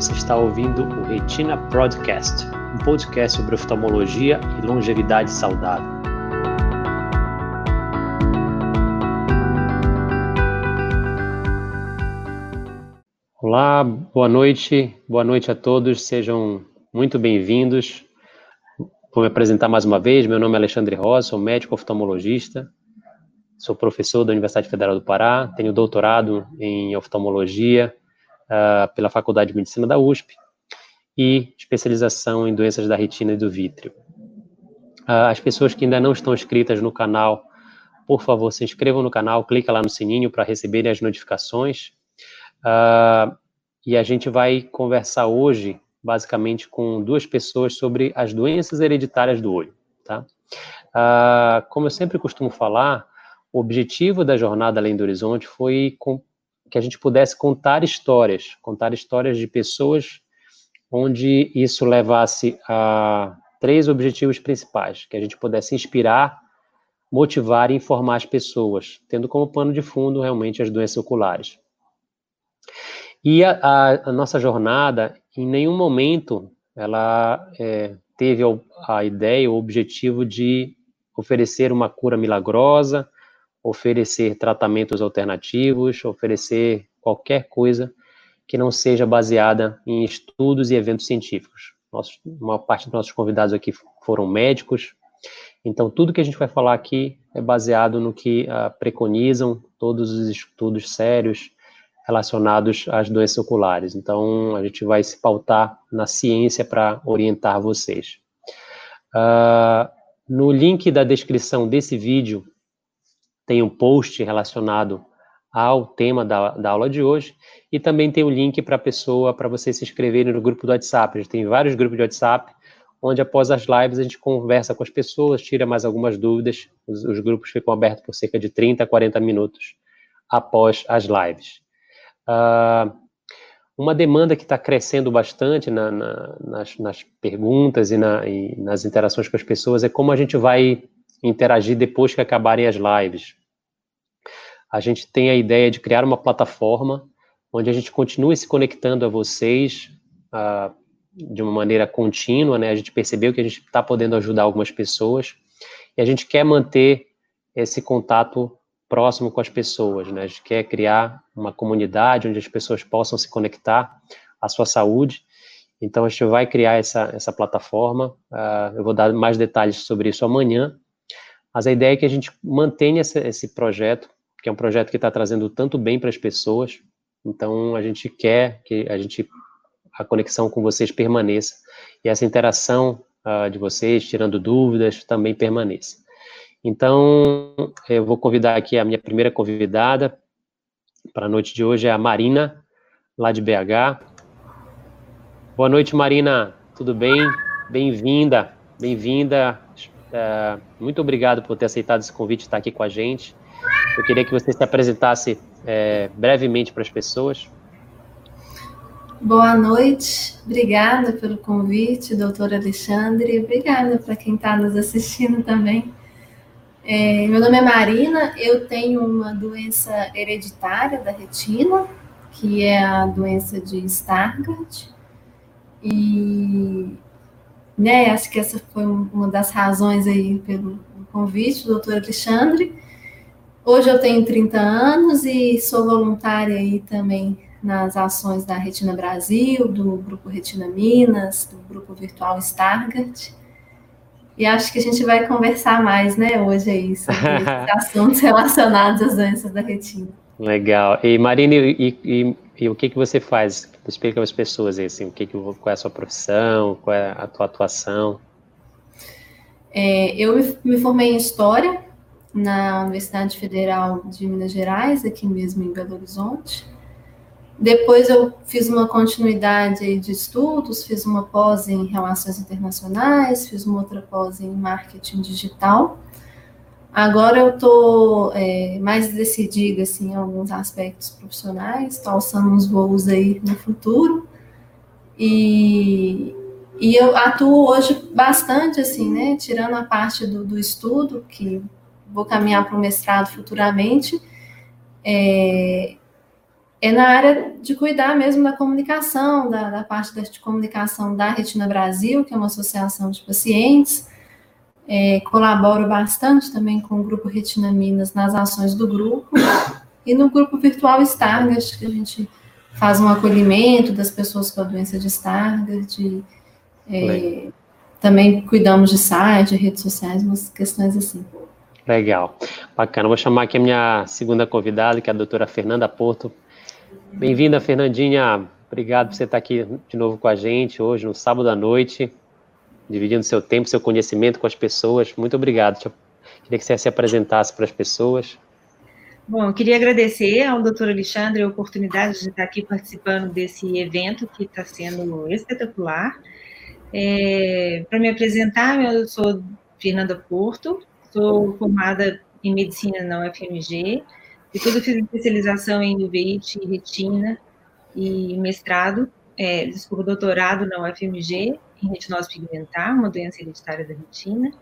você está ouvindo o Retina Podcast, um podcast sobre oftalmologia e longevidade saudável. Olá, boa noite, boa noite a todos, sejam muito bem-vindos. Vou me apresentar mais uma vez, meu nome é Alexandre Rosa, sou médico oftalmologista, sou professor da Universidade Federal do Pará, tenho doutorado em oftalmologia uh, pela Faculdade de Medicina da USP e especialização em doenças da retina e do vítreo. Uh, as pessoas que ainda não estão inscritas no canal, por favor, se inscrevam no canal, clica lá no sininho para receberem as notificações. Uh, e a gente vai conversar hoje, basicamente, com duas pessoas sobre as doenças hereditárias do olho, tá? Uh, como eu sempre costumo falar, o objetivo da jornada além do horizonte foi com, que a gente pudesse contar histórias, contar histórias de pessoas onde isso levasse a três objetivos principais, que a gente pudesse inspirar, motivar e informar as pessoas, tendo como pano de fundo realmente as doenças oculares. E a, a, a nossa jornada, em nenhum momento, ela é, teve a ideia, o objetivo de oferecer uma cura milagrosa, oferecer tratamentos alternativos, oferecer qualquer coisa que não seja baseada em estudos e eventos científicos. Nossa, uma parte dos nossos convidados aqui foram médicos, então tudo que a gente vai falar aqui é baseado no que uh, preconizam todos os estudos sérios relacionados às doenças oculares. Então a gente vai se pautar na ciência para orientar vocês. Uh, no link da descrição desse vídeo tem um post relacionado ao tema da, da aula de hoje e também tem o um link para a pessoa, para você se inscrever no grupo do WhatsApp. A gente tem vários grupos de WhatsApp, onde após as lives a gente conversa com as pessoas, tira mais algumas dúvidas. Os, os grupos ficam abertos por cerca de 30 a 40 minutos após as lives. Uh, uma demanda que está crescendo bastante na, na, nas, nas, perguntas e, na, e nas interações com as pessoas é como a gente vai interagir depois que acabarem as lives a gente tem a ideia de criar uma plataforma onde a gente continue se conectando a vocês uh, de uma maneira contínua, né? A gente percebeu que a gente está podendo ajudar algumas pessoas e a gente quer manter esse contato próximo com as pessoas, né? A gente quer criar uma comunidade onde as pessoas possam se conectar à sua saúde. Então, a gente vai criar essa, essa plataforma. Uh, eu vou dar mais detalhes sobre isso amanhã. Mas a ideia é que a gente mantenha esse, esse projeto que é um projeto que está trazendo tanto bem para as pessoas. Então, a gente quer que a gente a conexão com vocês permaneça e essa interação uh, de vocês, tirando dúvidas, também permaneça. Então, eu vou convidar aqui a minha primeira convidada para a noite de hoje, é a Marina, lá de BH. Boa noite, Marina. Tudo bem? Bem-vinda, bem-vinda. Uh, muito obrigado por ter aceitado esse convite e estar aqui com a gente. Eu queria que você se apresentasse é, brevemente para as pessoas. Boa noite, obrigada pelo convite, doutor Alexandre, obrigada para quem está nos assistindo também. É, meu nome é Marina, eu tenho uma doença hereditária da retina, que é a doença de Stargardt, e né, acho que essa foi uma das razões aí pelo convite, doutor Alexandre. Hoje eu tenho 30 anos e sou voluntária aí também nas ações da Retina Brasil, do Grupo Retina Minas, do Grupo Virtual Stargard. E acho que a gente vai conversar mais, né, hoje aí, sobre assuntos relacionados às doenças da retina. Legal. E Marina, e, e, e, o que que você faz? Explica para as pessoas aí, assim, o que que, qual é a sua profissão, qual é a tua atuação? É, eu me formei em História na Universidade Federal de Minas Gerais, aqui mesmo em Belo Horizonte. Depois eu fiz uma continuidade de estudos, fiz uma pós em Relações Internacionais, fiz uma outra pós em Marketing Digital. Agora eu estou é, mais decidida assim, em alguns aspectos profissionais, estou alçando uns voos aí no futuro. E, e eu atuo hoje bastante, assim, né? Tirando a parte do, do estudo, que vou caminhar para o mestrado futuramente. É, é na área de cuidar mesmo da comunicação, da, da parte de comunicação da Retina Brasil, que é uma associação de pacientes. É, colaboro bastante também com o Grupo Retina Minas nas ações do grupo. E no grupo virtual Stargard, que a gente faz um acolhimento das pessoas com a doença de Stargard. É, também cuidamos de site, redes sociais, umas questões assim. Legal, bacana. Vou chamar aqui a minha segunda convidada, que é a doutora Fernanda Porto. Bem-vinda, Fernandinha. Obrigado por você estar aqui de novo com a gente hoje, no sábado à noite, dividindo seu tempo, seu conhecimento com as pessoas. Muito obrigado. Queria que você se apresentasse para as pessoas. Bom, eu queria agradecer ao doutor Alexandre a oportunidade de estar aqui participando desse evento que está sendo espetacular. É, para me apresentar, eu sou Fernanda Porto, sou formada em medicina na UFMG, e tudo fiz especialização em uveíte e retina e mestrado, é, desculpa, doutorado na UFMG em retinose pigmentar, uma doença hereditária da retina.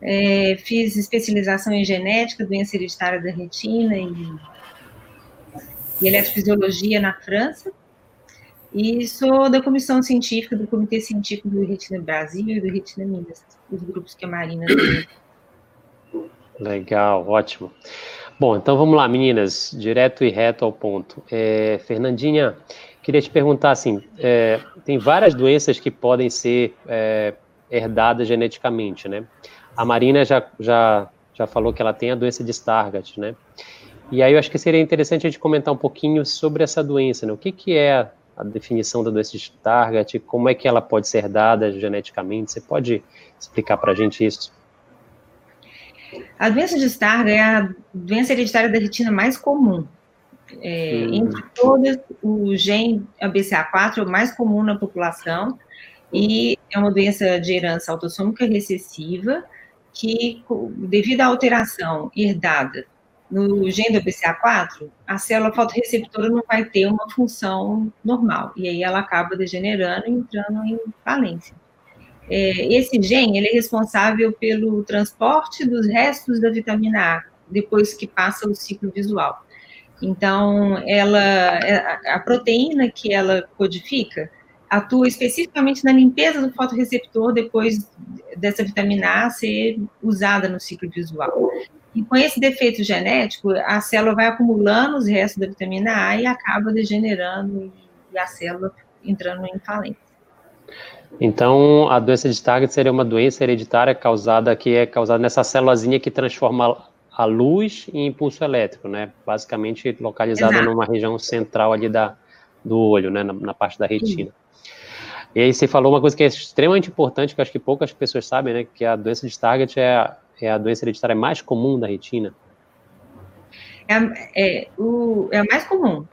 É, fiz especialização em genética, doença hereditária da retina e, e eletrofisiologia na França. E sou da comissão científica do Comitê Científico do Retina Brasil e do Retina Minas, os grupos que a Marina tem. Legal, ótimo. Bom, então vamos lá, meninas, direto e reto ao ponto. É, Fernandinha, queria te perguntar assim: é, tem várias doenças que podem ser é, herdadas geneticamente, né? A Marina já, já, já falou que ela tem a doença de Stargardt, né? E aí eu acho que seria interessante a gente comentar um pouquinho sobre essa doença, né? O que, que é a definição da doença de Stargardt, como é que ela pode ser herdada geneticamente? Você pode explicar para a gente isso? A doença de Stargardt é a doença hereditária da retina mais comum. É. Entre todas, o gene BCA4 é o mais comum na população e é uma doença de herança autossômica recessiva que, devido à alteração herdada no gene do BCA4, a célula fotorreceptora não vai ter uma função normal, e aí ela acaba degenerando e entrando em falência. É, esse gene ele é responsável pelo transporte dos restos da vitamina A, depois que passa o ciclo visual. Então, ela, é, a proteína que ela codifica atua especificamente na limpeza do fotorreceptor depois dessa vitamina A ser usada no ciclo visual. E com esse defeito genético, a célula vai acumulando os restos da vitamina A e acaba degenerando e a célula entrando em falência. Então, a doença de Stargardt seria uma doença hereditária causada que é causada nessa célulazinha que transforma a luz em impulso elétrico, né? Basicamente localizada Exato. numa região central ali da, do olho, né? Na, na parte da retina. Sim. E aí você falou uma coisa que é extremamente importante, que acho que poucas pessoas sabem, né? Que a doença de Stargardt é a, é a doença hereditária mais comum da retina. É, é, o, é a mais comum.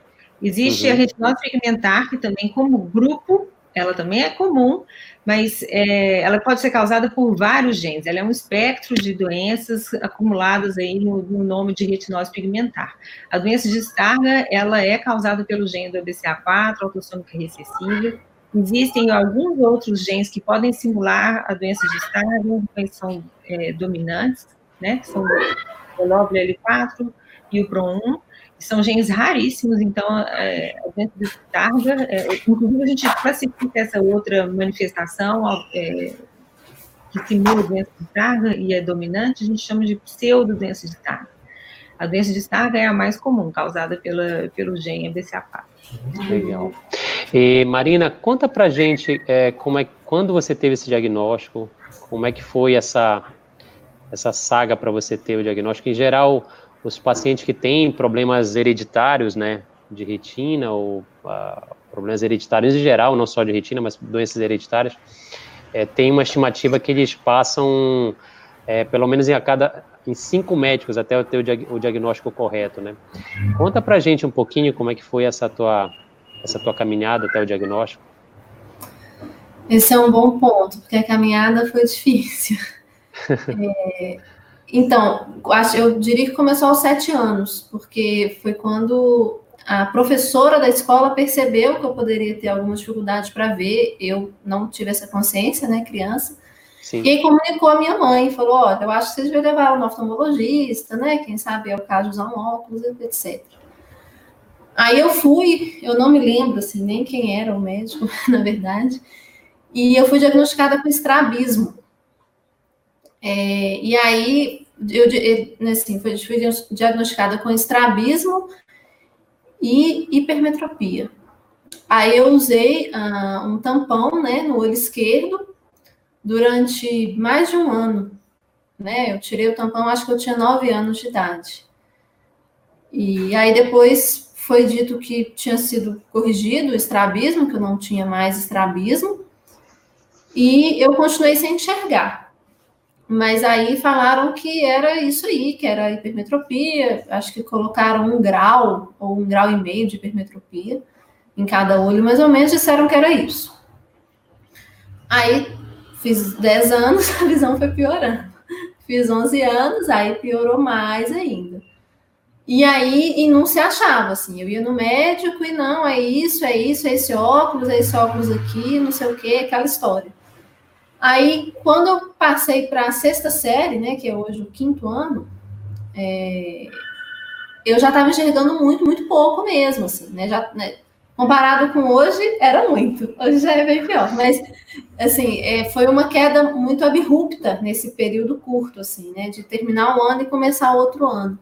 Existe uhum. a retinose pigmentar, que também como grupo, ela também é comum, mas é, ela pode ser causada por vários genes. Ela é um espectro de doenças acumuladas aí no, no nome de retinose pigmentar. A doença de Stargardt, ela é causada pelo gene do BCA4, autossômica recessiva, Existem alguns outros genes que podem simular a doença de Stargardt, que são é, dominantes, né, são o L4 e o PRO1, que são genes raríssimos, então, é, doença de Stargardt, é, inclusive a gente classifica essa outra manifestação é, que simula doença de Stargardt e é dominante, a gente chama de pseudo-doença de Stargardt. A doença de Stargardt é a mais comum, causada pela, pelo gene BCA4. Legal. E, Marina, conta pra gente é, como é, quando você teve esse diagnóstico, como é que foi essa, essa saga para você ter o diagnóstico? Em geral, os pacientes que têm problemas hereditários, né, de retina ou uh, problemas hereditários em geral, não só de retina, mas doenças hereditárias, é, tem uma estimativa que eles passam é, pelo menos em a cada em cinco médicos até ter o, o diagnóstico correto, né? Conta pra gente um pouquinho como é que foi essa tua, essa tua caminhada até o diagnóstico. Esse é um bom ponto, porque a caminhada foi difícil. é, então, acho, eu diria que começou aos sete anos, porque foi quando a professora da escola percebeu que eu poderia ter alguma dificuldade para ver, eu não tive essa consciência, né, criança, Sim. E aí comunicou a minha mãe, falou, olha, eu acho que você devia levar no oftalmologista, né? Quem sabe é o caso de usar um óculos, etc. Aí eu fui, eu não me lembro assim, nem quem era o médico, na verdade, e eu fui diagnosticada com estrabismo. É, e aí, eu, eu assim, fui diagnosticada com estrabismo e hipermetropia. Aí eu usei uh, um tampão, né, no olho esquerdo durante mais de um ano, né? Eu tirei o tampão, acho que eu tinha nove anos de idade. E aí depois foi dito que tinha sido corrigido o estrabismo, que eu não tinha mais estrabismo, e eu continuei sem enxergar. Mas aí falaram que era isso aí, que era hipermetropia, acho que colocaram um grau ou um grau e meio de hipermetropia em cada olho, mais ou menos, disseram que era isso. Aí fiz 10 anos, a visão foi piorando. Fiz 11 anos, aí piorou mais ainda. E aí, e não se achava, assim, eu ia no médico e não, é isso, é isso, é esse óculos, é esse óculos aqui, não sei o que, aquela história. Aí, quando eu passei para a sexta série, né, que é hoje o quinto ano, é, eu já estava enxergando muito, muito pouco mesmo, assim, né, já, né, comparado com hoje, era muito, hoje já é bem pior, mas, assim, é, foi uma queda muito abrupta nesse período curto, assim, né, de terminar um ano e começar outro ano.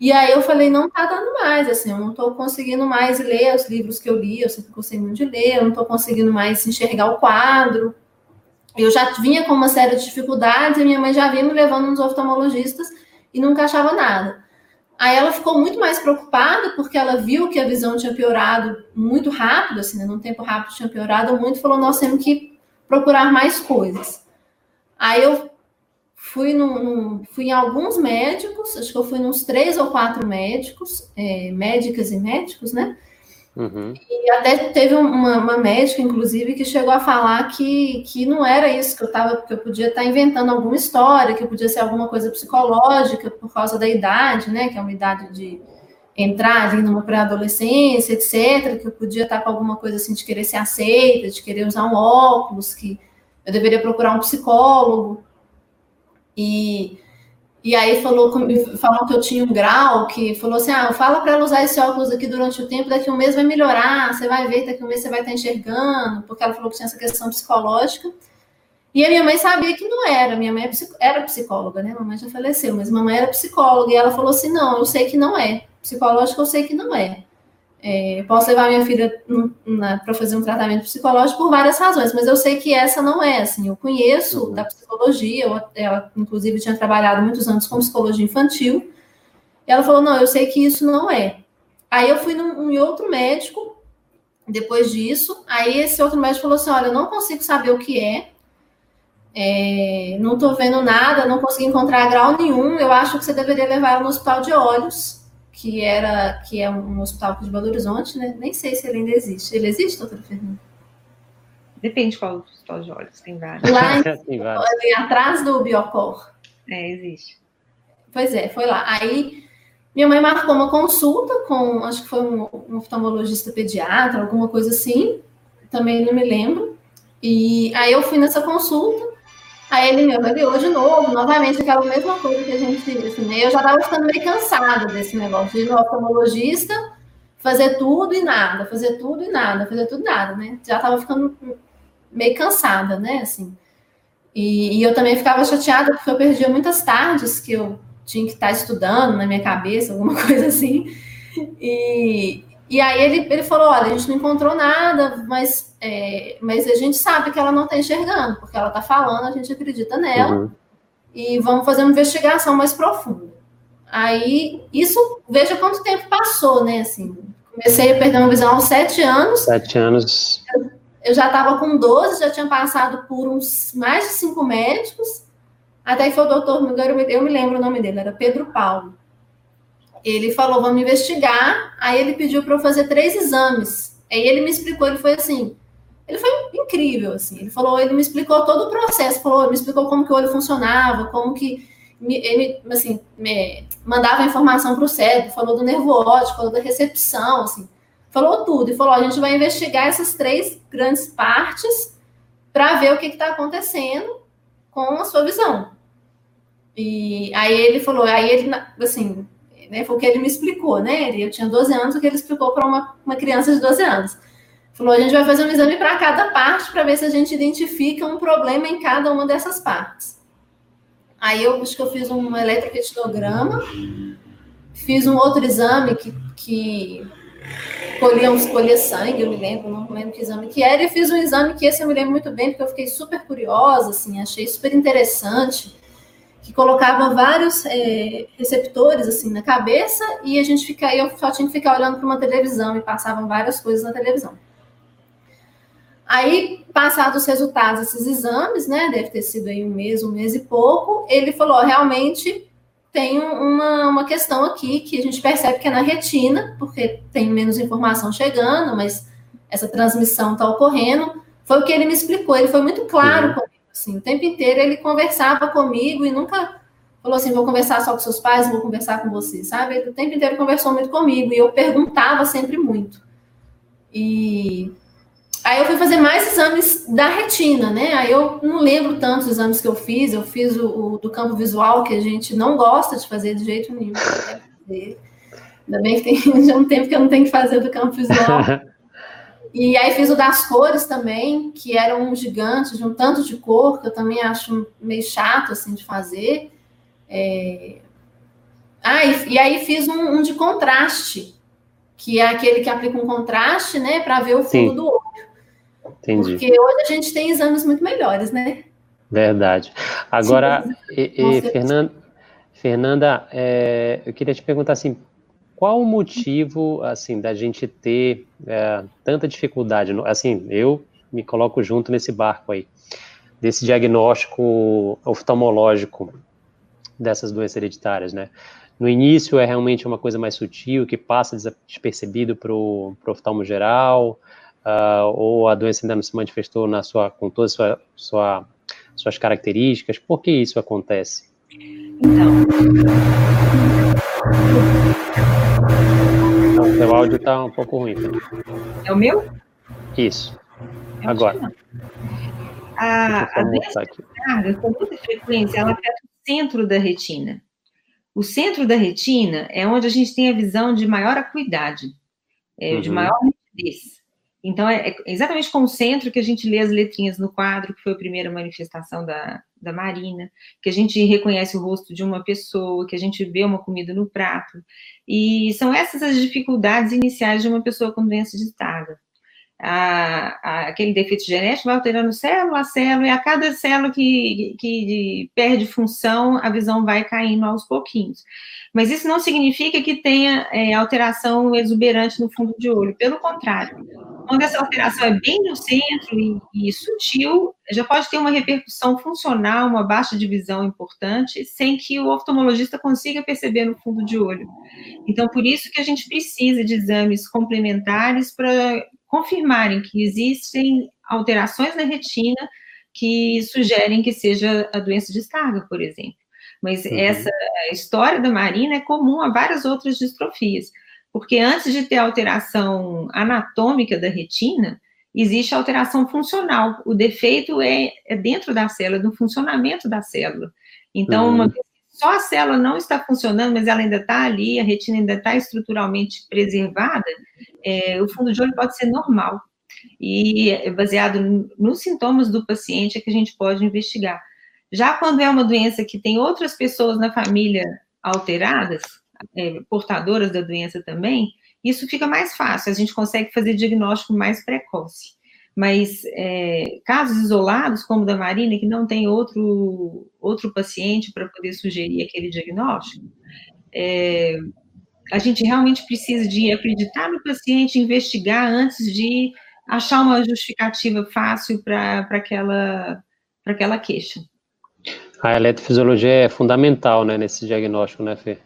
E aí eu falei, não tá dando mais, assim, eu não estou conseguindo mais ler os livros que eu li, eu sempre gostei de ler, eu não estou conseguindo mais enxergar o quadro. Eu já vinha com uma série de dificuldades e minha mãe já vinha me levando nos oftalmologistas e nunca achava nada. Aí ela ficou muito mais preocupada porque ela viu que a visão tinha piorado muito rápido, assim, né, num tempo rápido tinha piorado muito, falou, nós temos que procurar mais coisas. Aí eu fui, no, no, fui em alguns médicos, acho que eu fui nos três ou quatro médicos, é, médicas e médicos, né? Uhum. E até teve uma, uma, médica, inclusive, que chegou a falar que, que não era isso, que eu tava, que eu podia estar inventando alguma história, que podia ser alguma coisa psicológica por causa da idade, né? Que é uma idade de entrar ali numa pré-adolescência, etc., que eu podia estar com alguma coisa assim de querer ser aceita, de querer usar um óculos, que eu deveria procurar um psicólogo. E, e aí falou, falou que eu tinha um grau, que falou assim: ah, fala para ela usar esse óculos aqui durante o tempo, daqui um mês vai melhorar, você vai ver, daqui um mês você vai estar enxergando, porque ela falou que tinha essa questão psicológica. E a minha mãe sabia que não era, minha mãe é era psicóloga, né? Mamãe já faleceu, mas mamãe era psicóloga, e ela falou assim: não, eu sei que não é. Psicológico eu sei que não é. É, posso levar minha filha para fazer um tratamento psicológico por várias razões, mas eu sei que essa não é, assim, eu conheço uhum. da psicologia, eu, ela inclusive tinha trabalhado muitos anos com psicologia infantil, e ela falou, não, eu sei que isso não é. Aí eu fui num, em outro médico, depois disso, aí esse outro médico falou assim, olha, eu não consigo saber o que é, é não estou vendo nada, não consegui encontrar grau nenhum, eu acho que você deveria levar ela no hospital de olhos, que era que é um hospital de Belo Horizonte, né? Nem sei se ele ainda existe. Ele existe, doutora Fernanda? Depende qual hospital de olhos, tem vários. Lá em, ali atrás do Biocor. É, existe. Pois é, foi lá. Aí minha mãe marcou uma consulta com, acho que foi um, um oftalmologista pediatra, alguma coisa assim, também não me lembro. E aí eu fui nessa consulta, Aí ele me avaliou de novo, novamente, aquela mesma coisa que a gente, assim, né? Eu já estava ficando meio cansada desse negócio de ir no oftalmologista, fazer tudo e nada, fazer tudo e nada, fazer tudo e nada, né? Já estava ficando meio cansada, né? Assim. E, e, eu também ficava chateada porque eu perdia muitas tardes que eu tinha que estar estudando na minha cabeça, alguma coisa assim. E, e aí ele, ele falou: olha, a gente não encontrou nada, mas, é, mas a gente sabe que ela não está enxergando, porque ela está falando, a gente acredita nela, uhum. e vamos fazer uma investigação mais profunda. Aí, isso, veja quanto tempo passou, né? Assim, comecei a perder uma visão aos sete anos. Sete anos. Eu, eu já estava com 12, já tinha passado por uns mais de cinco médicos, até que foi o doutor, eu me lembro o nome dele, era Pedro Paulo ele falou, vamos investigar. Aí ele pediu para eu fazer três exames. Aí ele me explicou, ele foi assim, ele foi incrível, assim. Ele falou, ele me explicou todo o processo, falou, me explicou como que o olho funcionava, como que ele, assim, mandava informação para o cérebro, falou do nervo óptico, falou da recepção, assim, falou tudo. E falou, a gente vai investigar essas três grandes partes para ver o que está acontecendo com a sua visão. E aí ele falou, aí ele, assim, né, foi o que ele me explicou, né? Eu tinha 12 anos, o que ele explicou para uma, uma criança de 12 anos. Falou: a gente vai fazer um exame para cada parte para ver se a gente identifica um problema em cada uma dessas partes. Aí eu acho que eu fiz um eletroretinograma, fiz um outro exame que, que colhia, colhia sangue, eu me lembro, não lembro que exame que era, e fiz um exame que esse eu me lembro muito bem, porque eu fiquei super curiosa, assim, achei super interessante, que colocava vários é, receptores, assim, na cabeça, e a gente fica, eu só tinha que ficar olhando para uma televisão, e passavam várias coisas na televisão. Aí, passados os resultados desses exames, né, deve ter sido aí um mês, um mês e pouco, ele falou, realmente tem uma, uma questão aqui que a gente percebe que é na retina, porque tem menos informação chegando, mas essa transmissão está ocorrendo. Foi o que ele me explicou, ele foi muito claro uhum. comigo, assim, o tempo inteiro ele conversava comigo e nunca falou assim, vou conversar só com seus pais, vou conversar com você, sabe? Ele o tempo inteiro conversou muito comigo e eu perguntava sempre muito. E Aí eu fui fazer mais exames da retina, né? Aí eu não lembro tantos exames que eu fiz. Eu fiz o, o do campo visual, que a gente não gosta de fazer de jeito nenhum. Ainda bem que tem já um tempo que eu não tenho que fazer do campo visual. E aí fiz o das cores também, que era um gigante de um tanto de cor, que eu também acho meio chato assim de fazer. É... Ah, e, e, aí fiz um, um, de contraste, que é aquele que aplica um contraste, né, para ver o fundo Sim. do olho. Entendi. Porque hoje a gente tem exames muito melhores, né? Verdade. Agora, e, e, Fernanda, Fernanda é, eu queria te perguntar assim, qual o motivo assim da gente ter é, tanta dificuldade? Assim, eu me coloco junto nesse barco aí desse diagnóstico oftalmológico dessas doenças hereditárias, né? No início é realmente uma coisa mais sutil que passa despercebido para o oftalmo geral uh, ou a doença ainda não se manifestou na sua, com todas sua, sua, suas características? Por que isso acontece? Então. Seu áudio está um pouco ruim. É o meu? Isso. Eu Agora. A, a carga, com muita frequência, ela afeta o centro da retina. O centro da retina é onde a gente tem a visão de maior acuidade, é, uhum. de maior nitidez. Então, é, é exatamente com o centro que a gente lê as letrinhas no quadro, que foi a primeira manifestação da, da Marina, que a gente reconhece o rosto de uma pessoa, que a gente vê uma comida no prato. E são essas as dificuldades iniciais de uma pessoa com doença Stargardt. A, a, aquele defeito genético vai alterando célula a célula, e a cada célula que, que perde função, a visão vai caindo aos pouquinhos. Mas isso não significa que tenha é, alteração exuberante no fundo de olho, pelo contrário. Quando essa alteração é bem no centro e, e sutil, já pode ter uma repercussão funcional, uma baixa de visão importante, sem que o oftalmologista consiga perceber no fundo de olho. Então, por isso que a gente precisa de exames complementares para confirmarem que existem alterações na retina que sugerem que seja a doença de Stargardt, por exemplo. Mas uhum. essa história da Marina é comum a várias outras distrofias, porque antes de ter alteração anatômica da retina, existe alteração funcional. O defeito é, é dentro da célula, no funcionamento da célula. Então, uhum. uma vez só a célula não está funcionando, mas ela ainda está ali, a retina ainda está estruturalmente preservada, é, o fundo de olho pode ser normal. E é baseado nos sintomas do paciente é que a gente pode investigar. Já quando é uma doença que tem outras pessoas na família alteradas, é, portadoras da doença também, isso fica mais fácil, a gente consegue fazer diagnóstico mais precoce. Mas é, casos isolados, como o da Marina, que não tem outro, outro paciente para poder sugerir aquele diagnóstico, é, a gente realmente precisa de acreditar no paciente, investigar antes de achar uma justificativa fácil para aquela, aquela queixa. A eletrofisiologia é fundamental, né, nesse diagnóstico, né, Fê?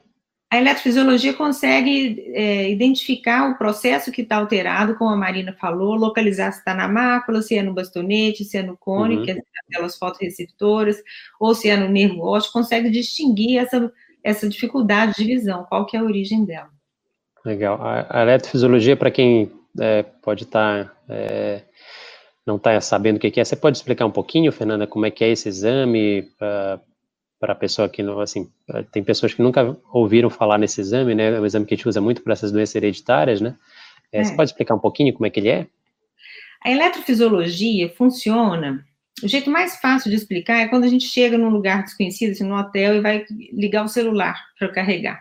A eletrofisiologia consegue é, identificar o processo que está alterado, como a Marina falou, localizar se está na mácula, se é no bastonete, se é no cone, uhum. que é aquelas fotoreceptoras, ou se é no nervo óptico, consegue distinguir essa, essa dificuldade de visão, qual que é a origem dela. Legal. A, a eletrofisiologia, para quem é, pode estar tá, é, não está sabendo o que é. Você pode explicar um pouquinho, Fernanda, como é que é esse exame, uh, para a pessoa que não, assim, tem pessoas que nunca ouviram falar nesse exame, né? É um exame que a gente usa muito para essas doenças hereditárias, né? É, é. Você pode explicar um pouquinho como é que ele é? A eletrofisiologia funciona. O jeito mais fácil de explicar é quando a gente chega num lugar desconhecido, assim, no hotel, e vai ligar o celular para carregar.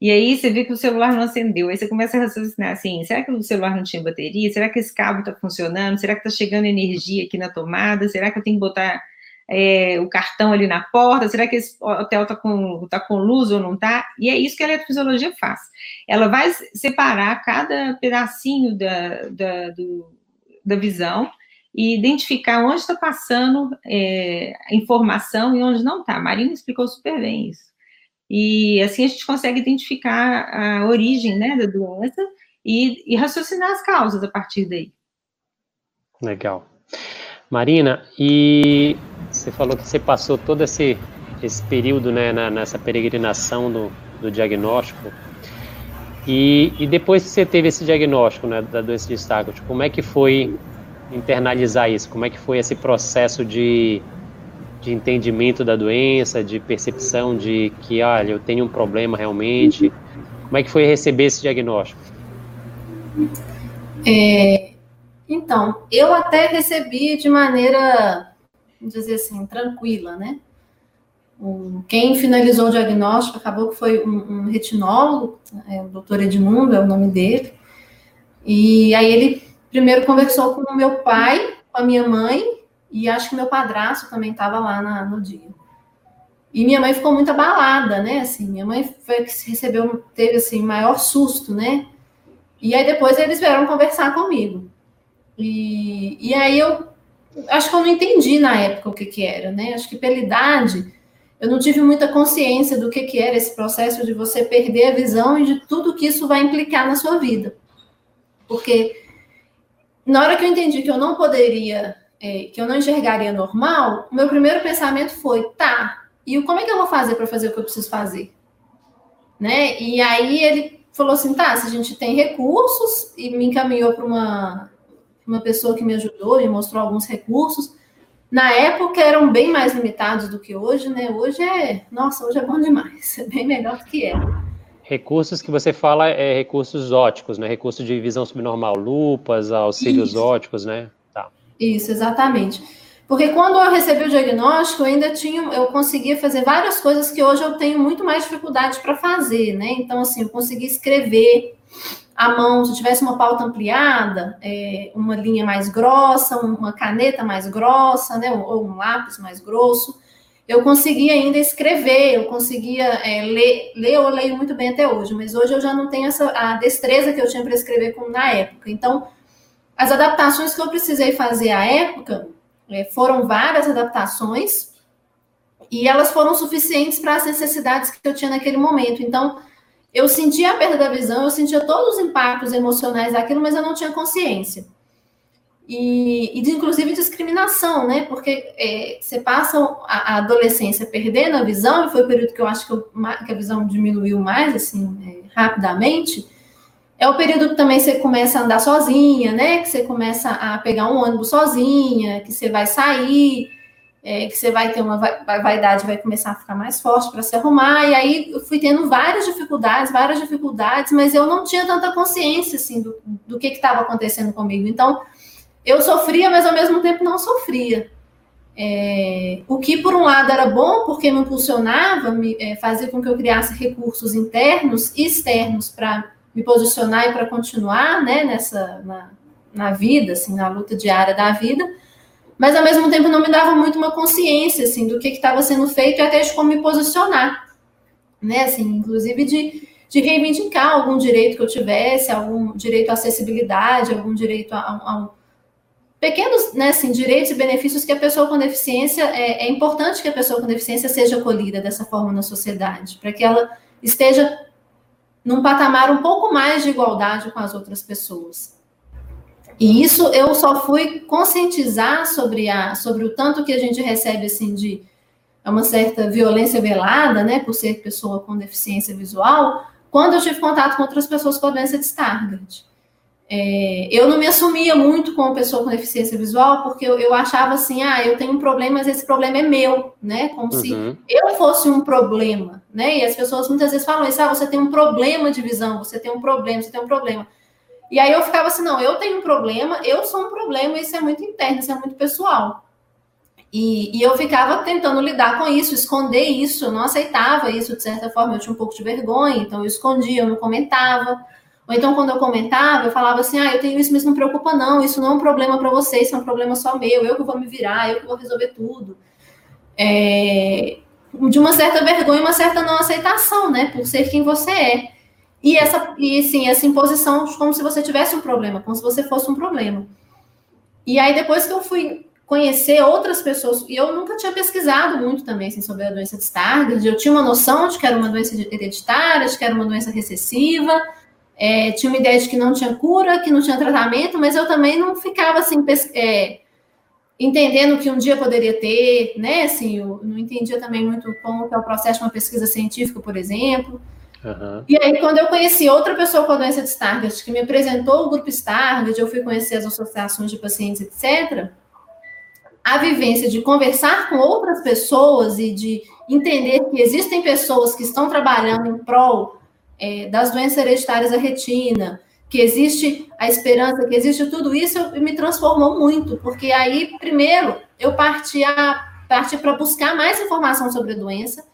E aí você vê que o celular não acendeu. Aí você começa a raciocinar assim: será que o celular não tinha bateria? Será que esse cabo está funcionando? Será que está chegando energia aqui na tomada? Será que eu tenho que botar é, o cartão ali na porta? Será que esse hotel está com, tá com luz ou não está? E é isso que a eletrofisiologia faz. Ela vai separar cada pedacinho da, da, do, da visão e identificar onde está passando é, informação e onde não está. Marina explicou super bem isso. E assim a gente consegue identificar a origem né, da doença e, e raciocinar as causas a partir daí. Legal. Marina, e você falou que você passou todo esse, esse período né, na, nessa peregrinação do, do diagnóstico. E, e, depois que você teve esse diagnóstico né, da doença de Stargardt, como é que foi internalizar isso? Como é que foi esse processo de, de entendimento da doença, de percepção de que, olha, eu tenho um problema realmente? Como é que foi receber esse diagnóstico? É, então, eu até recebi de maneira vamos dizer assim, tranquila, né? Um, quem finalizou o diagnóstico acabou que foi um, um retinólogo, é, o doutor Edmundo é o nome dele, e aí ele primeiro conversou com o meu pai, com a minha mãe, e acho que meu padrasto também estava lá na, no dia. E minha mãe ficou muito abalada, né? Assim, minha mãe foi que recebeu, teve assim, maior susto, né? E aí depois eles vieram conversar comigo. E, e aí eu acho que eu não entendi na época o que, que era, né? Acho que pela idade, eu não tive muita consciência do que, que era esse processo de você perder a visão e de tudo que isso vai implicar na sua vida. Porque na hora que eu entendi que eu não poderia, é, que eu não enxergaria normal, o meu primeiro pensamento foi, tá, e como é que eu vou fazer para fazer o que eu preciso fazer? Né? E aí ele falou assim, tá, se a gente tem recursos, e me encaminhou para uma uma pessoa que me ajudou e mostrou alguns recursos. Na época eram bem mais limitados do que hoje, né? Hoje é, nossa, hoje é bom demais, é bem melhor do que era. Recursos que você fala é recursos óticos, né? Recursos de visão subnormal, lupas, auxílios Isso. óticos, né? Tá. Isso, exatamente. Porque quando eu recebi o diagnóstico, eu ainda tinha, eu conseguia fazer várias coisas que hoje eu tenho muito mais dificuldade para fazer, né? Então, assim, eu conseguia escrever, a mão, se tivesse uma pauta ampliada, é, uma linha mais grossa, uma caneta mais grossa, né, ou um lápis mais grosso, eu conseguia ainda escrever, eu conseguia é, ler, ler, eu leio muito bem até hoje, mas hoje eu já não tenho essa a destreza que eu tinha para escrever como na época. Então, as adaptações que eu precisei fazer à época é, foram várias adaptações e elas foram suficientes para as necessidades que eu tinha naquele momento. Então, eu sentia a perda da visão, eu sentia todos os impactos emocionais daquilo, mas eu não tinha consciência. E, e de, inclusive discriminação, né? Porque é, você passa a, a, adolescência perdendo a visão, e foi o período que eu acho que, eu, que a visão diminuiu mais, assim, é, rapidamente. É o período que também você começa a andar sozinha, né? Que você começa a pegar um ônibus sozinha, que você vai sair é, que você vai ter uma vaidade, vai começar a ficar mais forte para se arrumar, e aí eu fui tendo várias dificuldades, várias dificuldades, mas eu não tinha tanta consciência, assim, do, do que estava acontecendo comigo. Então, eu sofria, mas ao mesmo tempo não sofria. É, o que, por um lado, era bom, porque me impulsionava, me, é, fazia com que eu criasse recursos internos e externos para me posicionar e para continuar, né, nessa, na, na vida, assim, na luta diária da vida, mas ao mesmo tempo não me dava muito uma consciência assim do que estava sendo feito e até de como me posicionar, né? Assim, inclusive de, de reivindicar algum direito que eu tivesse, algum direito à acessibilidade, algum direito a, a, pequenos, né, assim, direitos e benefícios que a pessoa com deficiência é, é importante que a pessoa com deficiência seja acolhida dessa forma na sociedade, para que ela esteja num patamar um pouco mais de igualdade com as outras pessoas. E isso eu só fui conscientizar sobre, a, sobre o tanto que a gente recebe assim de é uma certa violência velada, né, por ser pessoa com deficiência visual, quando eu tive contato com outras pessoas com a doença de Stargardt. é, eu não me assumia muito como pessoa com deficiência visual, porque eu, eu, achava assim, ah, eu tenho um problema, mas esse problema é meu, né? Como uhum. se eu fosse um problema, né? E as pessoas muitas vezes falam isso, ah, você tem um problema de visão, você tem um problema, você tem um problema. E aí eu ficava assim, não, eu tenho um problema, eu sou um problema, isso é muito interno, isso é muito pessoal. E, e eu ficava tentando lidar com isso, esconder isso, eu não aceitava isso de certa forma, eu tinha um pouco de vergonha, então eu escondia, eu não comentava. Ou então, quando eu comentava, eu falava assim: ah, eu tenho isso, mas não preocupa, não, isso não é um problema para você, isso é um problema só meu, eu que vou me virar, eu que vou resolver tudo. É, de uma certa vergonha, uma certa não aceitação, né, por ser quem você é. E essa, e sim, essa imposição como se você tivesse um problema, como se você fosse um problema. E aí, depois que eu fui conhecer outras pessoas, e eu nunca tinha pesquisado muito também assim, sobre a doença de Stargardt, eu tinha uma noção de que era uma doença hereditária, de que era uma doença recessiva, é, tinha uma ideia de que não tinha cura, que não tinha tratamento, mas eu também não ficava assim, é, entendendo que um dia poderia ter, né? Assim, eu não entendia também muito como é o processo de uma pesquisa científica, por exemplo. Uhum. E aí, quando eu conheci outra pessoa com a doença de Stargardt, que me apresentou o grupo Stargardt, eu fui conhecer as associações de pacientes, etc., a vivência de conversar com outras pessoas e de entender que existem pessoas que estão trabalhando em prol é, das doenças hereditárias da retina, que existe a esperança, que existe tudo isso, me transformou muito, porque aí, primeiro, eu parti para buscar mais informação sobre a doença.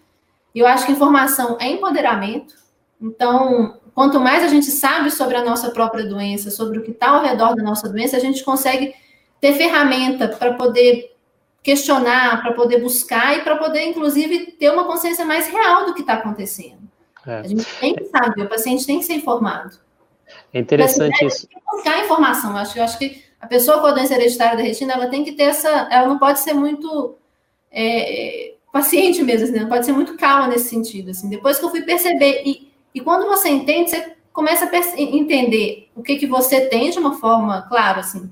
E eu acho que informação é empoderamento. Então, quanto mais a gente sabe sobre a nossa própria doença, sobre o que está ao redor da nossa doença, a gente consegue ter ferramenta para poder questionar, para poder buscar e para poder, inclusive, ter uma consciência mais real do que está acontecendo. É. A gente tem que saber, o paciente tem que ser informado. É interessante isso. Tem que buscar informação. Eu acho, eu acho que a pessoa com a doença hereditária da retina, ela tem que ter essa. Ela não pode ser muito é, paciente mesmo, assim, não pode ser muito calma nesse sentido. Assim. Depois que eu fui perceber, e, e quando você entende, você começa a entender o que, que você tem de uma forma, claro, assim.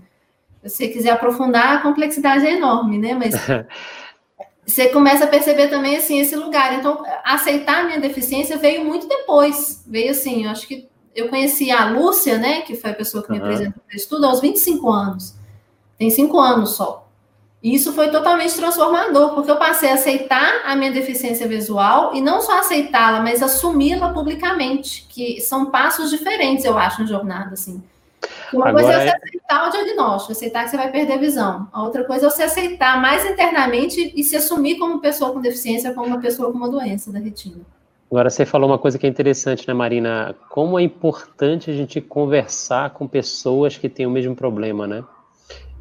Se você quiser aprofundar, a complexidade é enorme, né? Mas você começa a perceber também assim esse lugar. Então, aceitar a minha deficiência veio muito depois. Veio assim, eu acho que eu conheci a Lúcia, né, que foi a pessoa que me uhum. apresentou o estudo, aos 25 anos. Tem cinco anos só. E isso foi totalmente transformador, porque eu passei a aceitar a minha deficiência visual e não só aceitá-la, mas assumi-la publicamente, que são passos diferentes, eu acho, na jornada, assim. Uma Agora coisa é você é- aceitar o diagnóstico, aceitar que você vai perder a visão. A outra coisa é você aceitar mais internamente e se assumir como pessoa com deficiência, como uma pessoa com uma doença da retina. Agora você falou uma coisa que é interessante, né, Marina? Como é importante a gente conversar com pessoas que têm o mesmo problema, né?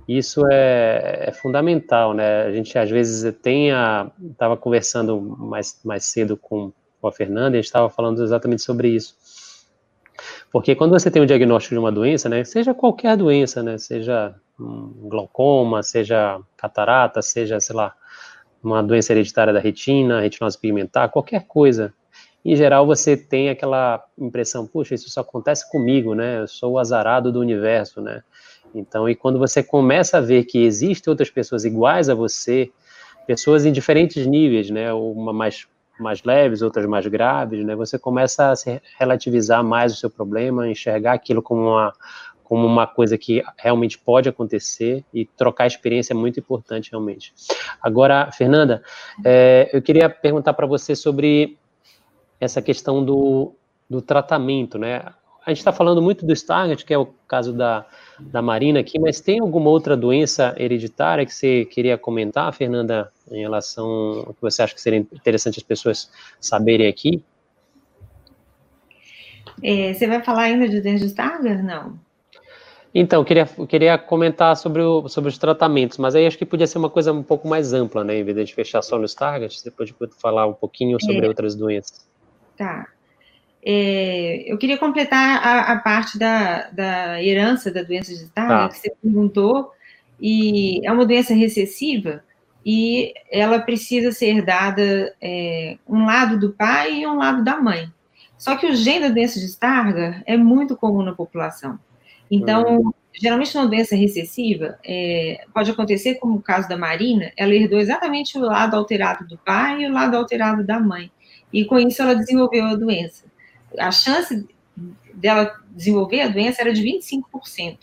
Isso é, é fundamental, né? A gente às vezes tem a. Estava conversando mais, mais cedo com, com a Fernanda, a gente estava falando exatamente sobre isso. Porque quando você tem um diagnóstico de uma doença, né, seja qualquer doença, né, seja um glaucoma, seja catarata, seja, sei lá, uma doença hereditária da retina, retinose pigmentar, qualquer coisa, em geral você tem aquela impressão, puxa, isso só acontece comigo, né, eu sou o azarado do universo, né, então, e quando você começa a ver que existem outras pessoas iguais a você, pessoas em diferentes níveis, né, uma mais mais leves, outras mais graves, né? Você começa a se relativizar mais o seu problema, enxergar aquilo como uma como uma coisa que realmente pode acontecer e trocar experiência é muito importante realmente. Agora, Fernanda, é, eu queria perguntar para você sobre essa questão do, do tratamento, né? A gente está falando muito do Stargardt, que é o caso da, da Marina aqui, mas tem alguma outra doença hereditária que você queria comentar, Fernanda, em relação ao que você acha que seria interessante as pessoas saberem aqui? É, você vai falar ainda de doença de Stargardt? Não. Então, eu queria, eu queria comentar sobre, o, sobre os tratamentos, mas aí acho que podia ser uma coisa um pouco mais ampla, né? Em vez de fechar só no Stargardt, depois de falar um pouquinho sobre é. outras doenças. Tá. É, eu queria completar a, a, parte da, da herança da doença de tá. que você perguntou, e é uma doença recessiva, e ela precisa ser dada é, um lado do pai e um lado da mãe. Só que o gene da doença de Stargardt é muito comum na população. Então, uhum. geralmente, uma doença recessiva, é, pode acontecer, como o caso da Marina, ela herdou exatamente o lado alterado do pai e o lado alterado da mãe. E com isso, ela desenvolveu a doença a chance dela desenvolver a doença era de 25%.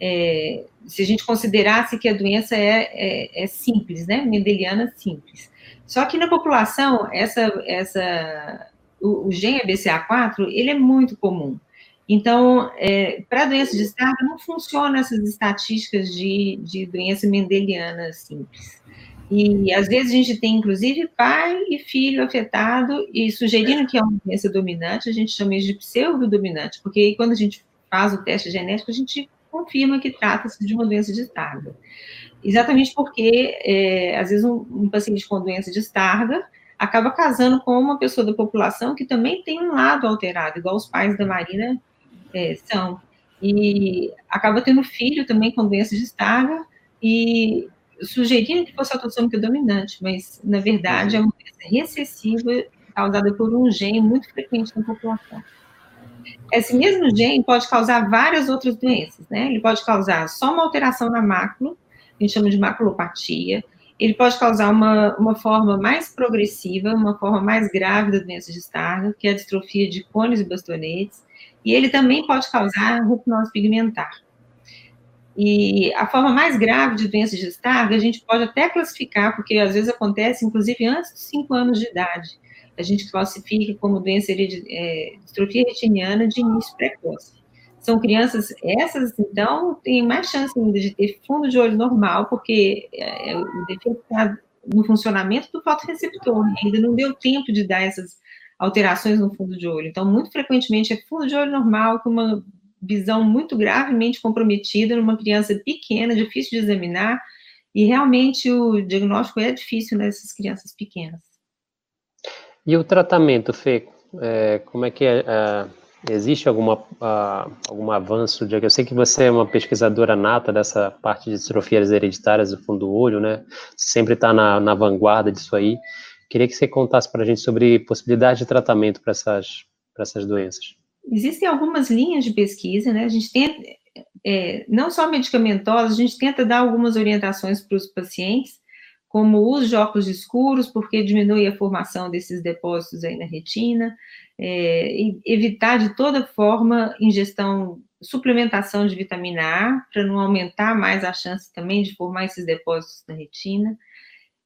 É, se a gente considerasse que a doença é, é, é, simples, né, mendeliana simples. Só que na população, essa, essa, o, o gene BCA4, ele é muito comum. Então, é, para doença de Stargardt, não funcionam essas estatísticas de, de doença mendeliana simples. E às vezes a gente tem, inclusive, pai e filho afetado, e sugerindo que é uma doença dominante, a gente chama isso de pseudo-dominante, porque quando a gente faz o teste genético, a gente confirma que trata-se de uma doença de Stargardt. Exatamente porque, é, às vezes, um, um, paciente com doença de Stargardt acaba casando com uma pessoa da população que também tem um lado alterado, igual os pais da Marina é, são. E acaba tendo filho também com doença de Stargardt, e sugerindo que fosse autossômica dominante, mas, na verdade, é uma doença recessiva causada por um gene muito frequente na população. Esse mesmo gene pode causar várias outras doenças, né? Ele pode causar só uma alteração na mácula, a gente chama de maculopatia, ele pode causar uma, uma forma mais progressiva, uma forma mais grave da doença de Stargardt, que é a distrofia de cones e bastonetes, e ele também pode causar retinose pigmentar. E a forma mais grave de doença de Stargardt, a gente pode até classificar, porque às vezes acontece, inclusive, antes dos 5 anos de idade. A gente classifica como doença de é, distrofia retiniana de início precoce. São crianças, essas, então, têm mais chance ainda de ter fundo de olho normal, porque é, o defeito está no funcionamento do fotoreceptor, né? ainda não deu tempo de dar essas alterações no fundo de olho. Então, muito frequentemente é fundo de olho normal com uma visão muito gravemente comprometida numa criança pequena, difícil de examinar, e realmente o diagnóstico é difícil nessas crianças pequenas. E o tratamento, Fê, é, como é que é, é existe alguma, uh, algum avanço? De, eu sei que você é uma pesquisadora nata dessa parte de distrofias hereditárias do fundo do olho, né? Sempre está na, na vanguarda disso aí. Queria que você contasse para a gente sobre possibilidade de tratamento para essas, essas doenças. Existem algumas linhas de pesquisa, né? A gente tenta, é, não só medicamentosas, a gente tenta dar algumas orientações para os pacientes, como o uso de óculos escuros, porque diminui a formação desses depósitos aí na retina, é, evitar de toda forma ingestão, suplementação de vitamina A, para não aumentar mais a chance também de formar esses depósitos na retina.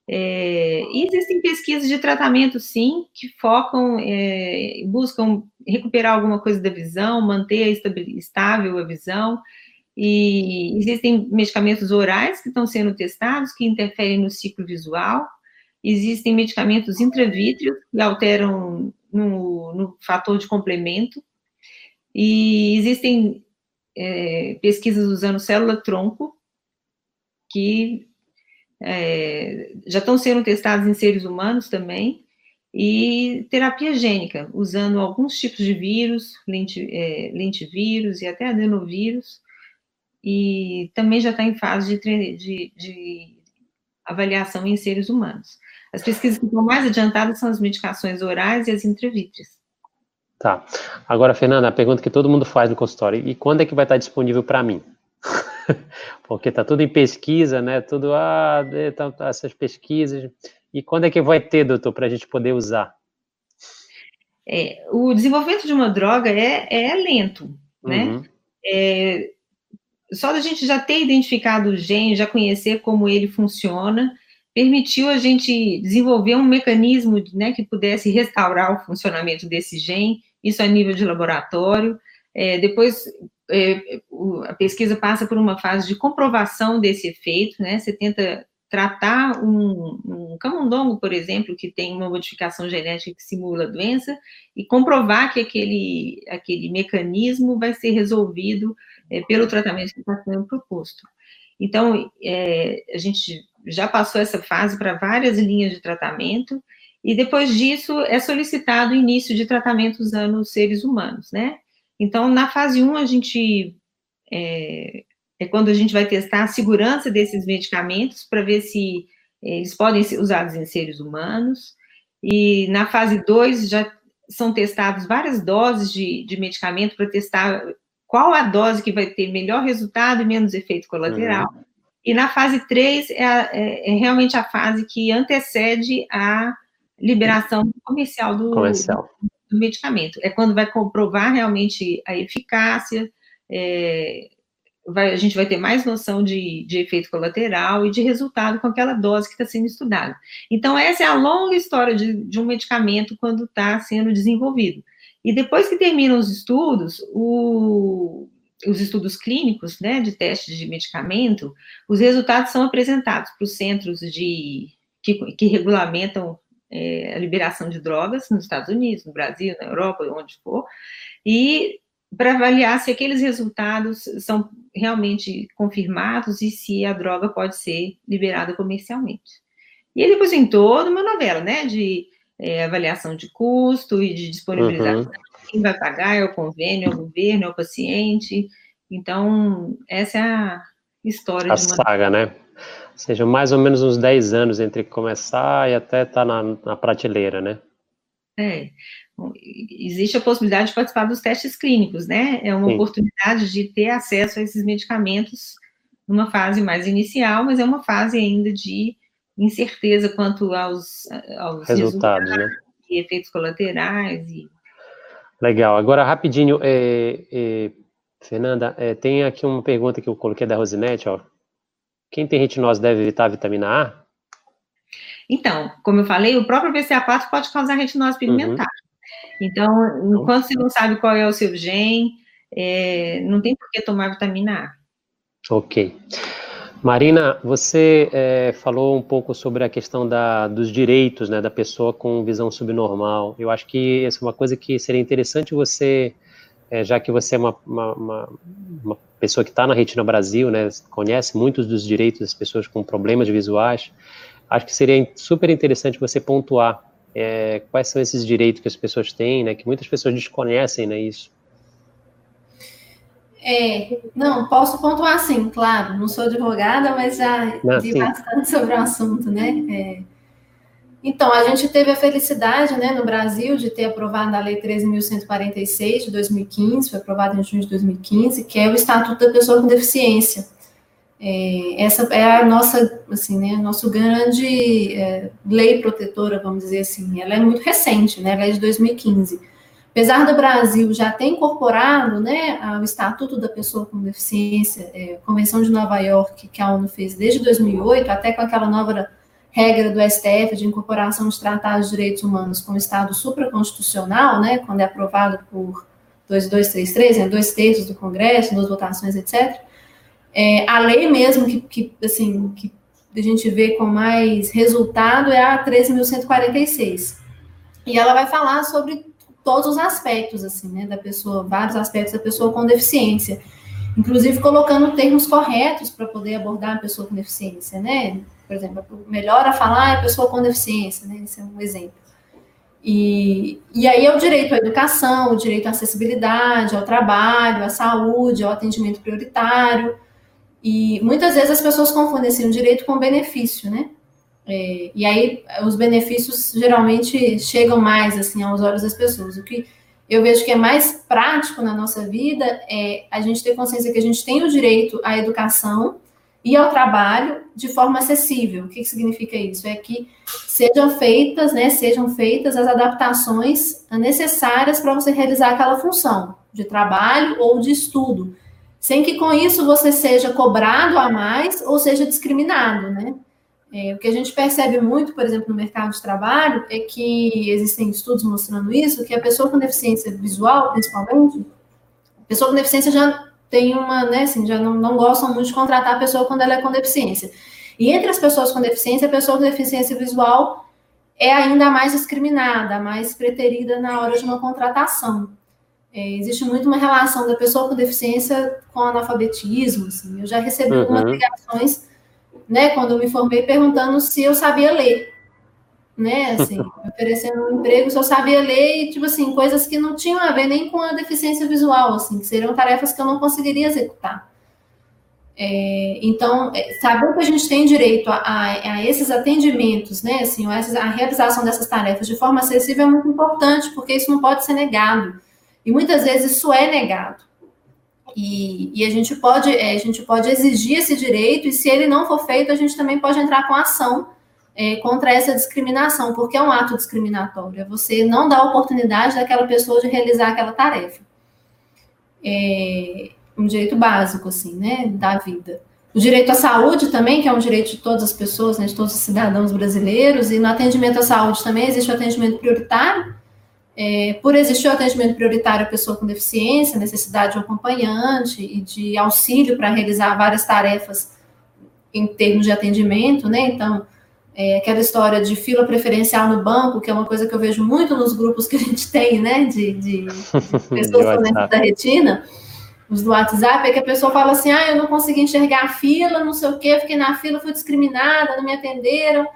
É, existem pesquisas de tratamento, sim, que focam, é, buscam recuperar alguma coisa da visão, manter estável a visão, e existem medicamentos orais que estão sendo testados, que interferem no ciclo visual, existem medicamentos intravítreos que alteram no, no fator de complemento, e existem é, pesquisas usando célula-tronco, que é, já estão sendo testados em seres humanos também, e terapia gênica, usando alguns tipos de vírus, é, lentivírus e até adenovírus, e também já está em fase de, de, de, avaliação em seres humanos. As pesquisas que estão mais adiantadas são as medicações orais e as intravítreas. Tá. Agora, Fernanda, a pergunta que todo mundo faz no consultório, e quando é que vai estar disponível para mim? Porque está tudo em pesquisa, né? Tudo, ah, tá, tá, essas pesquisas. E quando é que vai ter, doutor, para a gente poder usar? É, o desenvolvimento de uma droga é, é lento, né? Uhum. É, só da gente já ter identificado o gene, já conhecer como ele funciona, permitiu a gente desenvolver um mecanismo né, que pudesse restaurar o funcionamento desse gene, isso a nível de laboratório. É, depois a pesquisa passa por uma fase de comprovação desse efeito, né? Você tenta tratar um, um camundongo, por exemplo, que tem uma modificação genética que simula a doença, e comprovar que aquele, aquele mecanismo vai ser resolvido é, pelo tratamento que está sendo proposto. Então, é, a gente já passou essa fase para várias linhas de tratamento, e depois disso é solicitado o início de tratamento usando seres humanos, né? Então, na fase 1, a gente é, é quando a gente vai testar a segurança desses medicamentos para ver se é, eles podem ser usados em seres humanos. E na fase 2 já são testadas várias doses de, de medicamento para testar qual a dose que vai ter melhor resultado e menos efeito colateral. Uhum. E na fase 3 é, é, é, realmente a fase que antecede a liberação comercial do, comercial. do medicamento. É quando vai comprovar realmente a eficácia, é, vai, a gente vai ter mais noção de, de efeito colateral e de resultado com aquela dose que está sendo estudada. Então, essa é a longa história de, de um medicamento quando está sendo desenvolvido. E depois que terminam os estudos, o, os estudos clínicos, né, de testes de medicamento, os resultados são apresentados para os centros de, que, que regulamentam é, a liberação de drogas nos Estados Unidos, no Brasil, na Europa, onde for, e para avaliar se aqueles resultados são realmente confirmados e se a droga pode ser liberada comercialmente. E aí depois vem toda uma novela, né, de é, avaliação de custo e de disponibilização. Uhum. Quem vai pagar é o convênio, é o governo, é o paciente. Então, essa é a história. A de uma... saga, né? Ou seja, mais ou menos uns 10 anos entre começar e até estar tá na, na prateleira, né? É existe a possibilidade de participar dos testes clínicos, né? É uma Sim. oportunidade de ter acesso a esses medicamentos numa fase mais inicial, mas é uma fase ainda de incerteza quanto aos, aos resultados, né? e efeitos colaterais. E... Legal. Agora, rapidinho, é, é, Fernanda, é, tem aqui uma pergunta que eu coloquei da Rosinete, ó. Quem tem retinose deve evitar a vitamina A? Então, como eu falei, o próprio BCA4 pode causar retinose pigmentar. Uhum. Então, enquanto você não sabe qual é o seu gene, é, não tem por que tomar vitamina A. Ok. Marina, você é, falou um pouco sobre a questão da, dos direitos né, da pessoa com visão subnormal. Eu acho que essa é uma coisa que seria interessante você, é, já que você é uma, uma, uma, uma pessoa que está na Retina Brasil, né, conhece muitos dos direitos das pessoas com problemas visuais, acho que seria super interessante você pontuar é, quais são esses direitos que as pessoas têm, né? Que muitas pessoas desconhecem, né? Isso. É, não, posso pontuar sim, claro. Não sou advogada, mas já não, sim. bastante sobre o assunto, né? É, então, a gente teve a felicidade, né, no Brasil, de ter aprovado a Lei 13.146 de 2015, foi aprovada em junho de 2015, que é o Estatuto da Pessoa com Deficiência. É, essa é a nossa, assim, né, nosso grande é, lei protetora, vamos dizer assim. Ela é muito recente, né, ela é de 2015. Apesar do Brasil já ter incorporado, né, o Estatuto da Pessoa com Deficiência, é, Convenção de Nova York, que a ONU fez desde 2008, até com aquela nova regra do STF de incorporação de tratados de direitos humanos com o Estado supraconstitucional, né, quando é aprovado por 2233, né, dois terços do Congresso, duas votações, etc., é, a lei mesmo que, que, assim, que a gente vê com mais resultado é a 13.146. E ela vai falar sobre todos os aspectos, assim, né, da pessoa, vários aspectos da pessoa com deficiência, inclusive colocando termos corretos para poder abordar a pessoa com deficiência, né? Por exemplo, melhor a falar é a pessoa com deficiência, né? Esse é um exemplo. E, e aí é o direito à educação, o direito à acessibilidade, ao trabalho, à saúde, ao atendimento prioritário, e muitas vezes as pessoas confundem assim, o direito com benefício, né? É, e aí os benefícios geralmente chegam mais assim aos olhos das pessoas. O que eu vejo que é mais prático na nossa vida é a gente ter consciência que a gente tem o direito à educação e ao trabalho de forma acessível. O que, que significa isso? É que sejam feitas, né, sejam feitas as adaptações necessárias para você realizar aquela função de trabalho ou de estudo sem que com isso você seja cobrado a mais ou seja discriminado, né? É, o que a gente percebe muito, por exemplo, no mercado de trabalho, é que existem estudos mostrando isso, que a pessoa com deficiência visual, principalmente, a pessoa com deficiência já tem uma, né, assim, já não, não gostam muito de contratar a pessoa quando ela é com deficiência. E entre as pessoas com deficiência, a pessoa com deficiência visual é ainda mais discriminada, mais preterida na hora de uma contratação. É, existe muito uma relação da pessoa com deficiência com analfabetismo. Assim. Eu já recebi uhum. algumas ligações, né, quando eu me formei, perguntando se eu sabia ler. Né, assim, oferecendo um emprego, eu sabia ler, e, tipo assim, coisas que não tinham a ver nem com a deficiência visual, assim, que seriam tarefas que eu não conseguiria executar. É, então, é, saber que a gente tem direito a, a, a, esses atendimentos, né, assim, a realização dessas tarefas de forma acessível é muito importante, porque isso não pode ser negado. E muitas vezes isso é negado. E, e a, gente pode, é, a gente pode exigir esse direito, e se ele não for feito, a gente também pode entrar com ação é, contra essa discriminação, porque é um ato discriminatório, é você não dá oportunidade daquela pessoa de realizar aquela tarefa. É um direito básico, assim, né, da vida. O direito à saúde também, que é um direito de todas as pessoas, né, de todos os cidadãos brasileiros, e no atendimento à saúde também existe o atendimento prioritário. É, por existir o atendimento prioritário à pessoa com deficiência, necessidade de um acompanhante e de auxílio para realizar várias tarefas em termos de atendimento, né? Então, é, aquela história de fila preferencial no banco, que é uma coisa que eu vejo muito nos grupos que a gente tem, né, de, de pessoas com da retina, os do WhatsApp, é que a pessoa fala assim, ah, eu não consegui enxergar a fila, não sei o quê, fiquei na fila, fui discriminada, não me atenderam.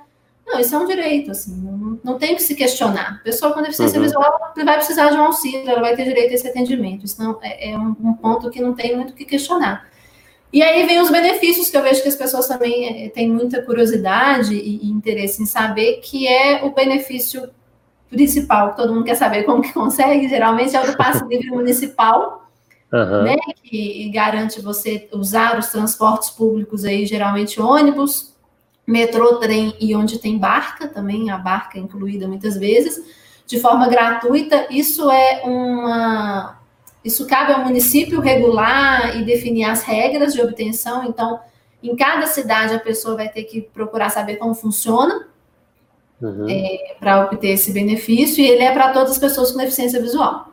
Não, isso é um direito, assim, não, não tem que se questionar. A pessoa com deficiência uhum. visual vai precisar de um auxílio, ela vai ter direito a esse atendimento. Isso não, é, é um, um ponto que não tem muito o que questionar. E aí vem os benefícios que eu vejo que as pessoas também é, têm muita curiosidade e, interesse em saber, que é o benefício principal, que todo mundo quer saber como que consegue, geralmente é o do passe livre municipal, Uhum. Né, que garante você usar os transportes públicos aí, geralmente ônibus, metrô, trem e onde tem barca também, a barca é incluída muitas vezes, de forma gratuita. Isso é uma. Isso cabe ao município regular e definir as regras de obtenção. Então, em cada cidade, a pessoa vai ter que procurar saber como funciona uhum. é, para obter esse benefício, e ele é para todas as pessoas com deficiência visual.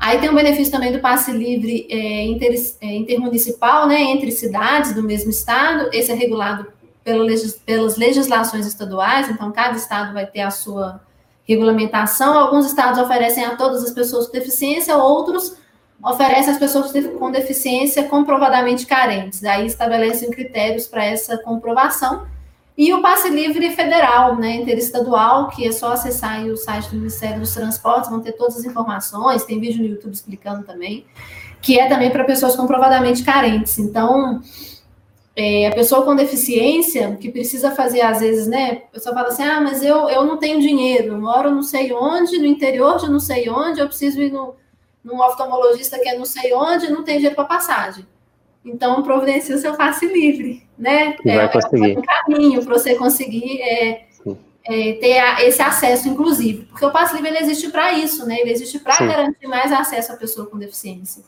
Aí tem o benefício também do passe livre é, inter, é, intermunicipal, né, entre cidades do mesmo estado. Esse é regulado pela pelas legislações estaduais, então cada estado vai ter a sua regulamentação. Alguns estados oferecem a todas as pessoas com deficiência, outros oferecem às pessoas com deficiência comprovadamente carentes. Daí estabelecem critérios para essa comprovação. E o passe livre federal, né, interestadual, que é só acessar o site do Ministério dos Transportes, vão ter todas as informações, tem vídeo no YouTube explicando também, que é também para pessoas comprovadamente carentes. Então, é, a pessoa com deficiência, que precisa fazer, às vezes, né, a pessoa fala assim, ah, mas eu, eu não tenho dinheiro, eu moro não sei onde, no interior de não sei onde, eu preciso ir no, num oftalmologista que é não sei onde, não tem dinheiro para passagem. Então, providencia o seu passe livre, né? é, vai conseguir. É um caminho para você conseguir é, é, ter a, esse acesso, inclusive. Porque o passe livre ele existe para isso, né? Ele existe para garantir mais acesso à pessoa com deficiência.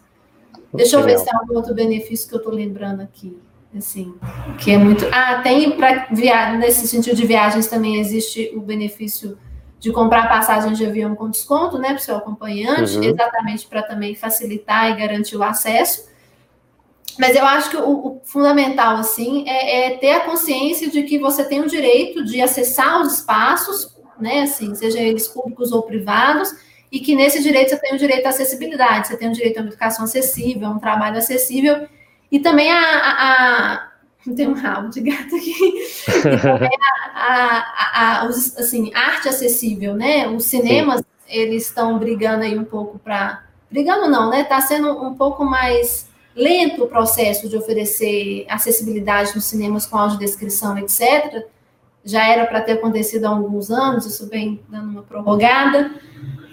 Deixa eu ver se tem algum outro benefício que eu estou lembrando aqui. Assim, que é muito. Ah, tem para viagem, nesse sentido de viagens também existe o benefício de comprar passagens de avião com desconto, né, para o seu acompanhante, uhum. exatamente para também facilitar e garantir o acesso. Mas eu acho que o, o fundamental, assim, é, é, ter a consciência de que você tem o direito de acessar os espaços, né, assim, seja eles públicos ou privados, e que nesse direito você tem o direito à acessibilidade, você tem o direito a uma educação acessível, a um trabalho acessível, e também a, a, a tem um rabo de gato aqui. a, a, a, os, assim, arte acessível, né? Os cinemas, Sim. eles estão brigando aí um pouco para. Brigando não, né? Está sendo um pouco mais lento o processo de oferecer acessibilidade nos cinemas com audiodescrição, etc. Já era para ter acontecido há alguns anos, isso vem dando uma prorrogada.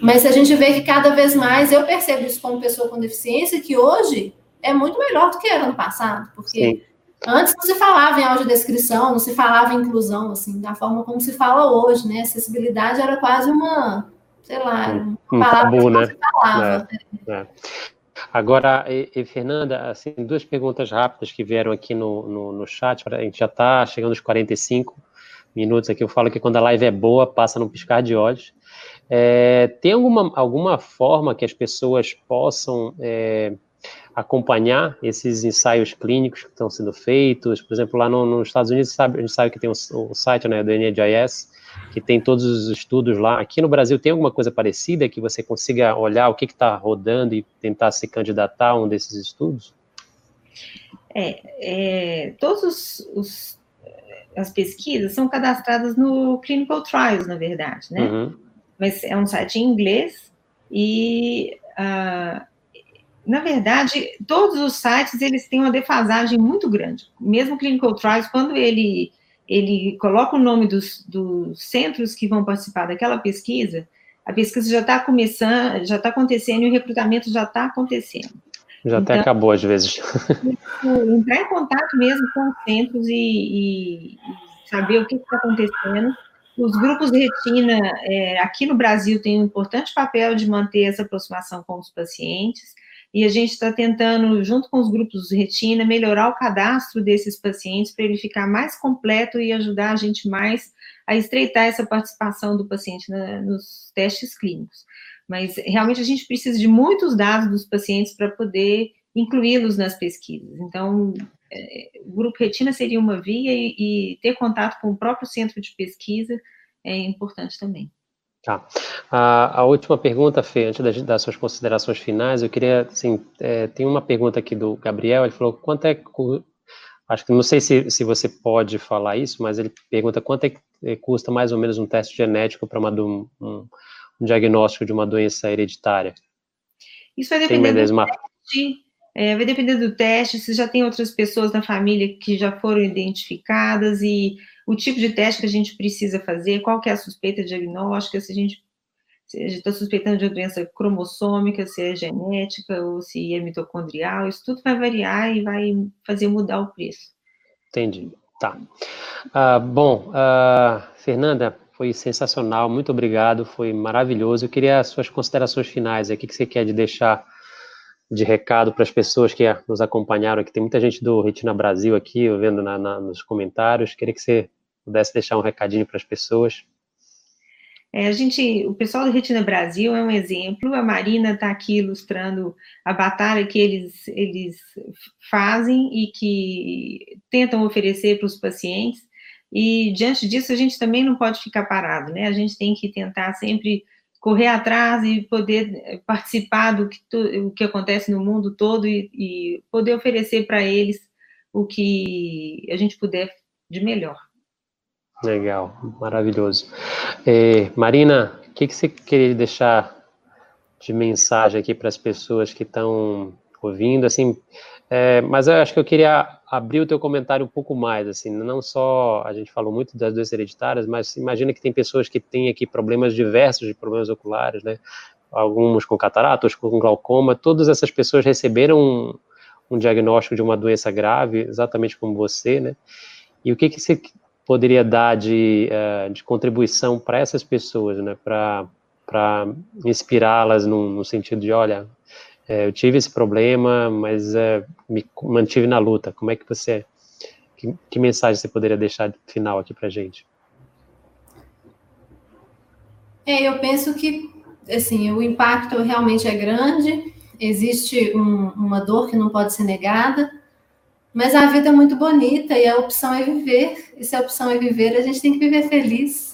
Mas a gente vê que cada vez mais, eu percebo isso como pessoa com deficiência, que hoje é muito melhor do que era no passado, porque Sim. Antes não se falava em audiodescrição, não se falava em inclusão, assim, da forma como se fala hoje, né? Acessibilidade era quase uma, sei lá, uma um palavra tabu, que não né? se falava. É, é. Agora, e, e, Fernanda, assim, duas perguntas rápidas que vieram aqui no, no, no chat, a gente já está chegando aos 45 minutos aqui, eu falo que quando a live é boa, passa num piscar de olhos. É, tem alguma, alguma forma que as pessoas possam é, acompanhar esses ensaios clínicos que estão sendo feitos? Por exemplo, lá no, nos Estados Unidos, sabe, a gente sabe que tem o, site né, do NHS, que tem todos os estudos lá. Aqui no Brasil tem alguma coisa parecida que você consiga olhar o que está rodando e tentar se candidatar a um desses estudos? É, é todos os, os, as pesquisas são cadastradas no Clinical Trials, na verdade, né? Uhum. Mas é um site em inglês e, uh, na verdade, todos os sites eles têm uma defasagem muito grande. Mesmo o Clinical Trials, quando ele ele coloca o nome dos, dos centros que vão participar daquela pesquisa, a pesquisa já está começando, já está acontecendo e o recrutamento já está acontecendo. Já então, até acabou às vezes. Entrar em contato mesmo com os centros e, e saber o que está acontecendo. Os grupos de retina, é, aqui no Brasil, têm um importante papel de manter essa aproximação com os pacientes, e a gente está tentando, junto com os grupos de retina, melhorar o cadastro desses pacientes para ele ficar mais completo e ajudar a gente mais a estreitar essa participação do paciente na, nos testes clínicos. Mas realmente a gente precisa de muitos dados dos pacientes para poder incluí-los nas pesquisas. Então, é, o grupo retina seria uma via e, e, ter contato com o próprio centro de pesquisa é importante também. Tá. A, a última pergunta, Fê, antes das, das, suas considerações finais, eu queria, assim, é, tem uma pergunta aqui do Gabriel, ele falou, quanto é, acho que não sei se, se você pode falar isso, mas ele pergunta quanto é que é, custa mais ou menos um teste genético para um, um, diagnóstico de uma doença hereditária? Isso vai depender do teste, é, vai depender do teste, se já tem outras pessoas na família que já foram identificadas e o tipo de teste que a gente precisa fazer, qual que é a suspeita diagnóstica, se a gente está suspeitando de uma doença cromossômica, se é genética ou se é mitocondrial, isso tudo vai variar e vai fazer mudar o preço. Entendi. Tá. Uh, bom, uh, Fernanda, foi sensacional, muito obrigado, foi maravilhoso. Eu queria as suas considerações finais, o que você quer de deixar de recado para as pessoas que nos acompanharam aqui. Tem muita gente do Retina Brasil aqui, eu vendo na, na, nos comentários. Queria que você pudesse deixar um recadinho para as pessoas. É, a gente, o pessoal do Retina Brasil é um exemplo. A Marina está aqui ilustrando a batalha que eles, eles fazem e que tentam oferecer para os pacientes. E diante disso, a gente também não pode ficar parado, né? A gente tem que tentar sempre correr atrás e poder eh, participar do que, o que acontece no mundo todo e, e poder oferecer para eles o que a gente puder de melhor. Legal, maravilhoso. É, Marina, o que, que você queria deixar de mensagem aqui para as pessoas que estão ouvindo, assim, é, mas eu acho que eu queria abrir o teu comentário um pouco mais, assim, não só, a gente falou muito das doenças hereditárias, mas imagina que tem pessoas que têm aqui problemas diversos de problemas oculares, né, alguns com catarata, outros com glaucoma, todas essas pessoas receberam um, um diagnóstico de uma doença grave, exatamente como você, né, e o que que você poderia dar de, uh, de contribuição para essas pessoas, né, para inspirá-las no sentido de, olha, é, eu tive esse problema, mas é, me mantive na luta. Como é que você, que, que mensagem você poderia deixar de final aqui para gente? É, eu penso que, assim, o impacto realmente é grande. Existe um, uma dor que não pode ser negada, mas a vida é muito bonita e a opção é viver. E se a opção é viver, a gente tem que viver feliz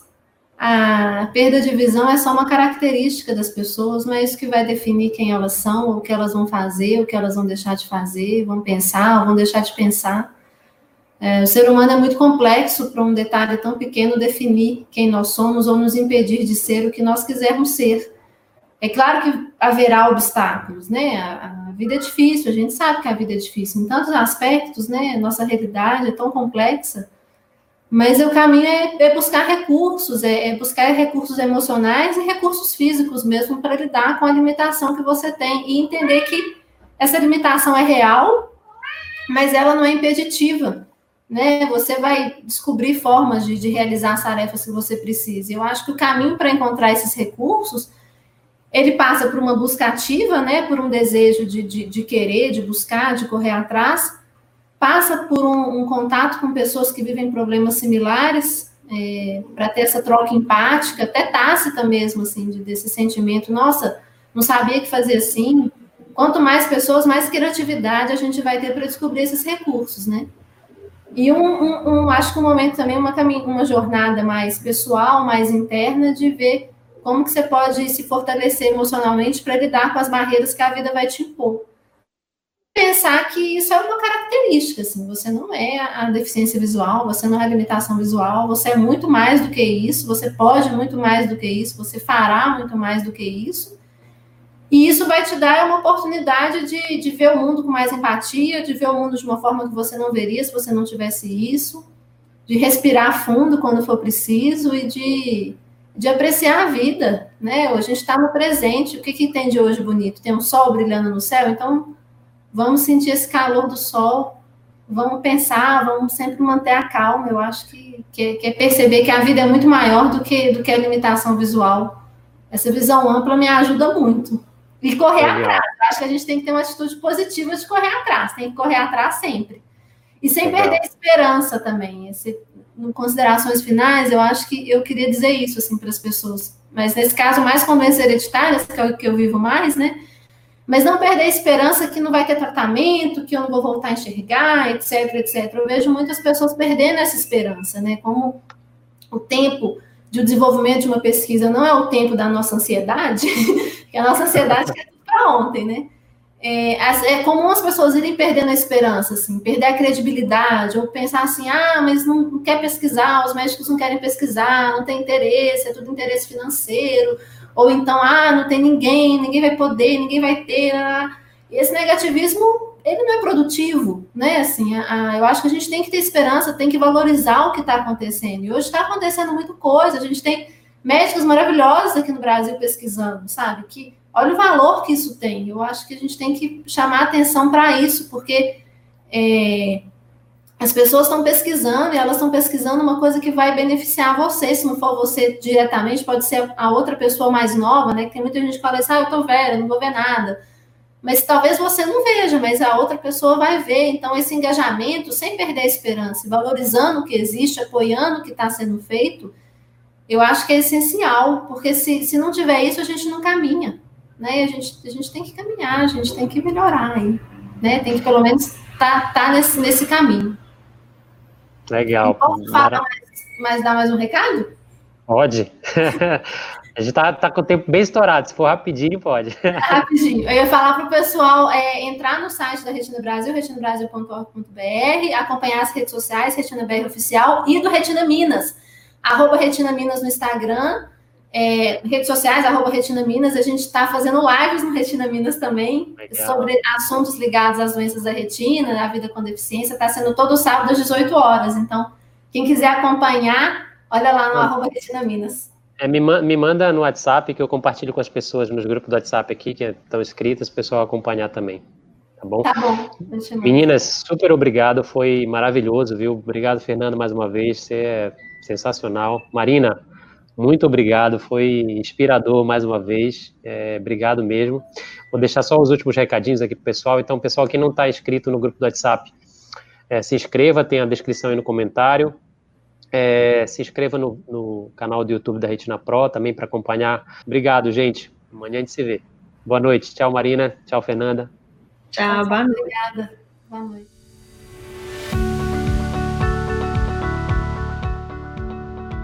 a perda de visão é só uma característica das pessoas, não é isso que vai definir quem elas são, o que elas vão fazer, o que elas vão deixar de fazer, vão pensar, vão deixar de pensar. É, o ser humano é muito complexo para um detalhe tão pequeno definir quem nós somos ou nos impedir de ser o que nós quisermos ser. É claro que haverá obstáculos, né? A, a vida é difícil, a gente sabe que a vida é difícil em tantos aspectos, né? Nossa realidade é tão complexa mas o caminho é, é buscar recursos, é, é, buscar recursos emocionais e recursos físicos mesmo para lidar com a limitação que você tem e entender que essa limitação é real, mas ela não é impeditiva. Né? Você vai descobrir formas de, de realizar as tarefas que você precisa. Eu acho que o caminho para encontrar esses recursos ele passa por uma busca ativa, né? Por um desejo de, de, de querer, de buscar, de correr atrás passa por um, um contato com pessoas que vivem problemas similares, é, para ter essa troca empática, até tácita mesmo, assim, de, desse sentimento, nossa, não sabia que fazia assim. Quanto mais pessoas, mais criatividade a gente vai ter para descobrir esses recursos, né? E um, um, um, acho que um momento também, uma, uma jornada mais pessoal, mais interna, de ver como que você pode se fortalecer emocionalmente para lidar com as barreiras que a vida vai te impor pensar que isso é uma característica, assim, você não é a deficiência visual, você não é a limitação visual, você é muito mais do que isso, você pode muito mais do que isso, você fará muito mais do que isso, e isso vai te dar uma oportunidade de, de ver o mundo com mais empatia, de ver o mundo de uma forma que você não veria se você não tivesse isso, de respirar fundo quando for preciso e de, de apreciar a vida, né? A gente está no presente, o que, que tem de hoje bonito? Tem um sol brilhando no céu, então Vamos sentir esse calor do sol, vamos pensar, vamos sempre manter a calma. Eu acho que, que, que, é perceber que a vida é muito maior do que, do que a limitação visual. Essa visão ampla me ajuda muito. E correr Legal. atrás. Acho que a gente tem que ter uma atitude positiva de correr atrás. Tem que correr atrás sempre. E sem Legal. perder a esperança também. Esse, em considerações finais, eu acho que eu queria dizer isso assim para as pessoas. Mas nesse caso, mais com doenças hereditárias, que é o que eu vivo mais, né? Mas não perder a esperança que não vai ter tratamento, que eu não vou voltar a enxergar, etc, etc. Eu vejo muitas pessoas perdendo essa esperança, né? Como o tempo de desenvolvimento de uma pesquisa não é o tempo da nossa ansiedade, que a nossa ansiedade é para ontem, né? É, é, comum as pessoas irem perdendo a esperança, assim, perder a credibilidade, ou pensar assim, ah, mas não, quer pesquisar, os médicos não querem pesquisar, não tem interesse, é tudo interesse financeiro, ou então, ah, não tem ninguém, ninguém vai poder, ninguém vai ter. Ah. Esse negativismo, ele não é produtivo, né? Assim, a, a, eu acho que a gente tem que ter esperança, tem que valorizar o que está acontecendo. E hoje está acontecendo muita coisa, a gente tem médicos maravilhosos aqui no Brasil pesquisando, sabe? Que olha o valor que isso tem. Eu acho que a gente tem que chamar atenção para isso, porque é, as pessoas estão pesquisando e elas estão pesquisando uma coisa que vai beneficiar você. Se não for você diretamente, pode ser a outra pessoa mais nova, né? Que tem muita gente que fala assim, ah, eu tô velha, não vou ver nada. Mas talvez você não veja, mas a outra pessoa vai ver. Então, esse engajamento, sem perder a esperança, valorizando o que existe, apoiando o que está sendo feito, eu acho que é essencial, porque se, se não tiver isso, a gente não caminha né? A gente, a gente tem que caminhar, a gente tem que melhorar aí, né? Tem que pelo menos estar tá, tá nesse, nesse caminho. Legal. Posso falar mais, dar mais um recado? Pode. A gente tá, tá com o tempo bem estourado, se for rapidinho, pode. Rapidinho. Eu ia falar para o pessoal é, entrar no site da Retina Brasil, retinabrasil.org.br, acompanhar as redes sociais, Retina BR Oficial e do Retina Minas. Arroba Retina Minas no Instagram, é, redes sociais, arroba Retina Minas, a gente está fazendo lives no Retina Minas também, Legal. sobre assuntos ligados às doenças da retina, à vida com deficiência, está sendo todo sábado às 18 horas. Então, quem quiser acompanhar, olha lá no ah. arroba Retina Minas. É, me, me, manda no WhatsApp que eu compartilho com as pessoas nos grupos do WhatsApp aqui, que estão inscritas, o pessoal acompanhar também. Tá bom? Tá bom. Meninas, super obrigado, foi maravilhoso, viu? Obrigado, Fernando, mais uma vez, você é sensacional. Marina, muito obrigado, foi inspirador mais uma vez. É, obrigado mesmo. Vou deixar só os últimos recadinhos aqui para o pessoal. Então, pessoal que não está inscrito no grupo do WhatsApp, é, se inscreva, tem a descrição aí no comentário. É, se inscreva no, no, canal do YouTube da Retina Pro também para acompanhar. Obrigado, gente. Amanhã a gente se vê. Boa noite. Tchau, Marina. Tchau, Fernanda. Tchau, boa noite. Obrigada. Boa noite.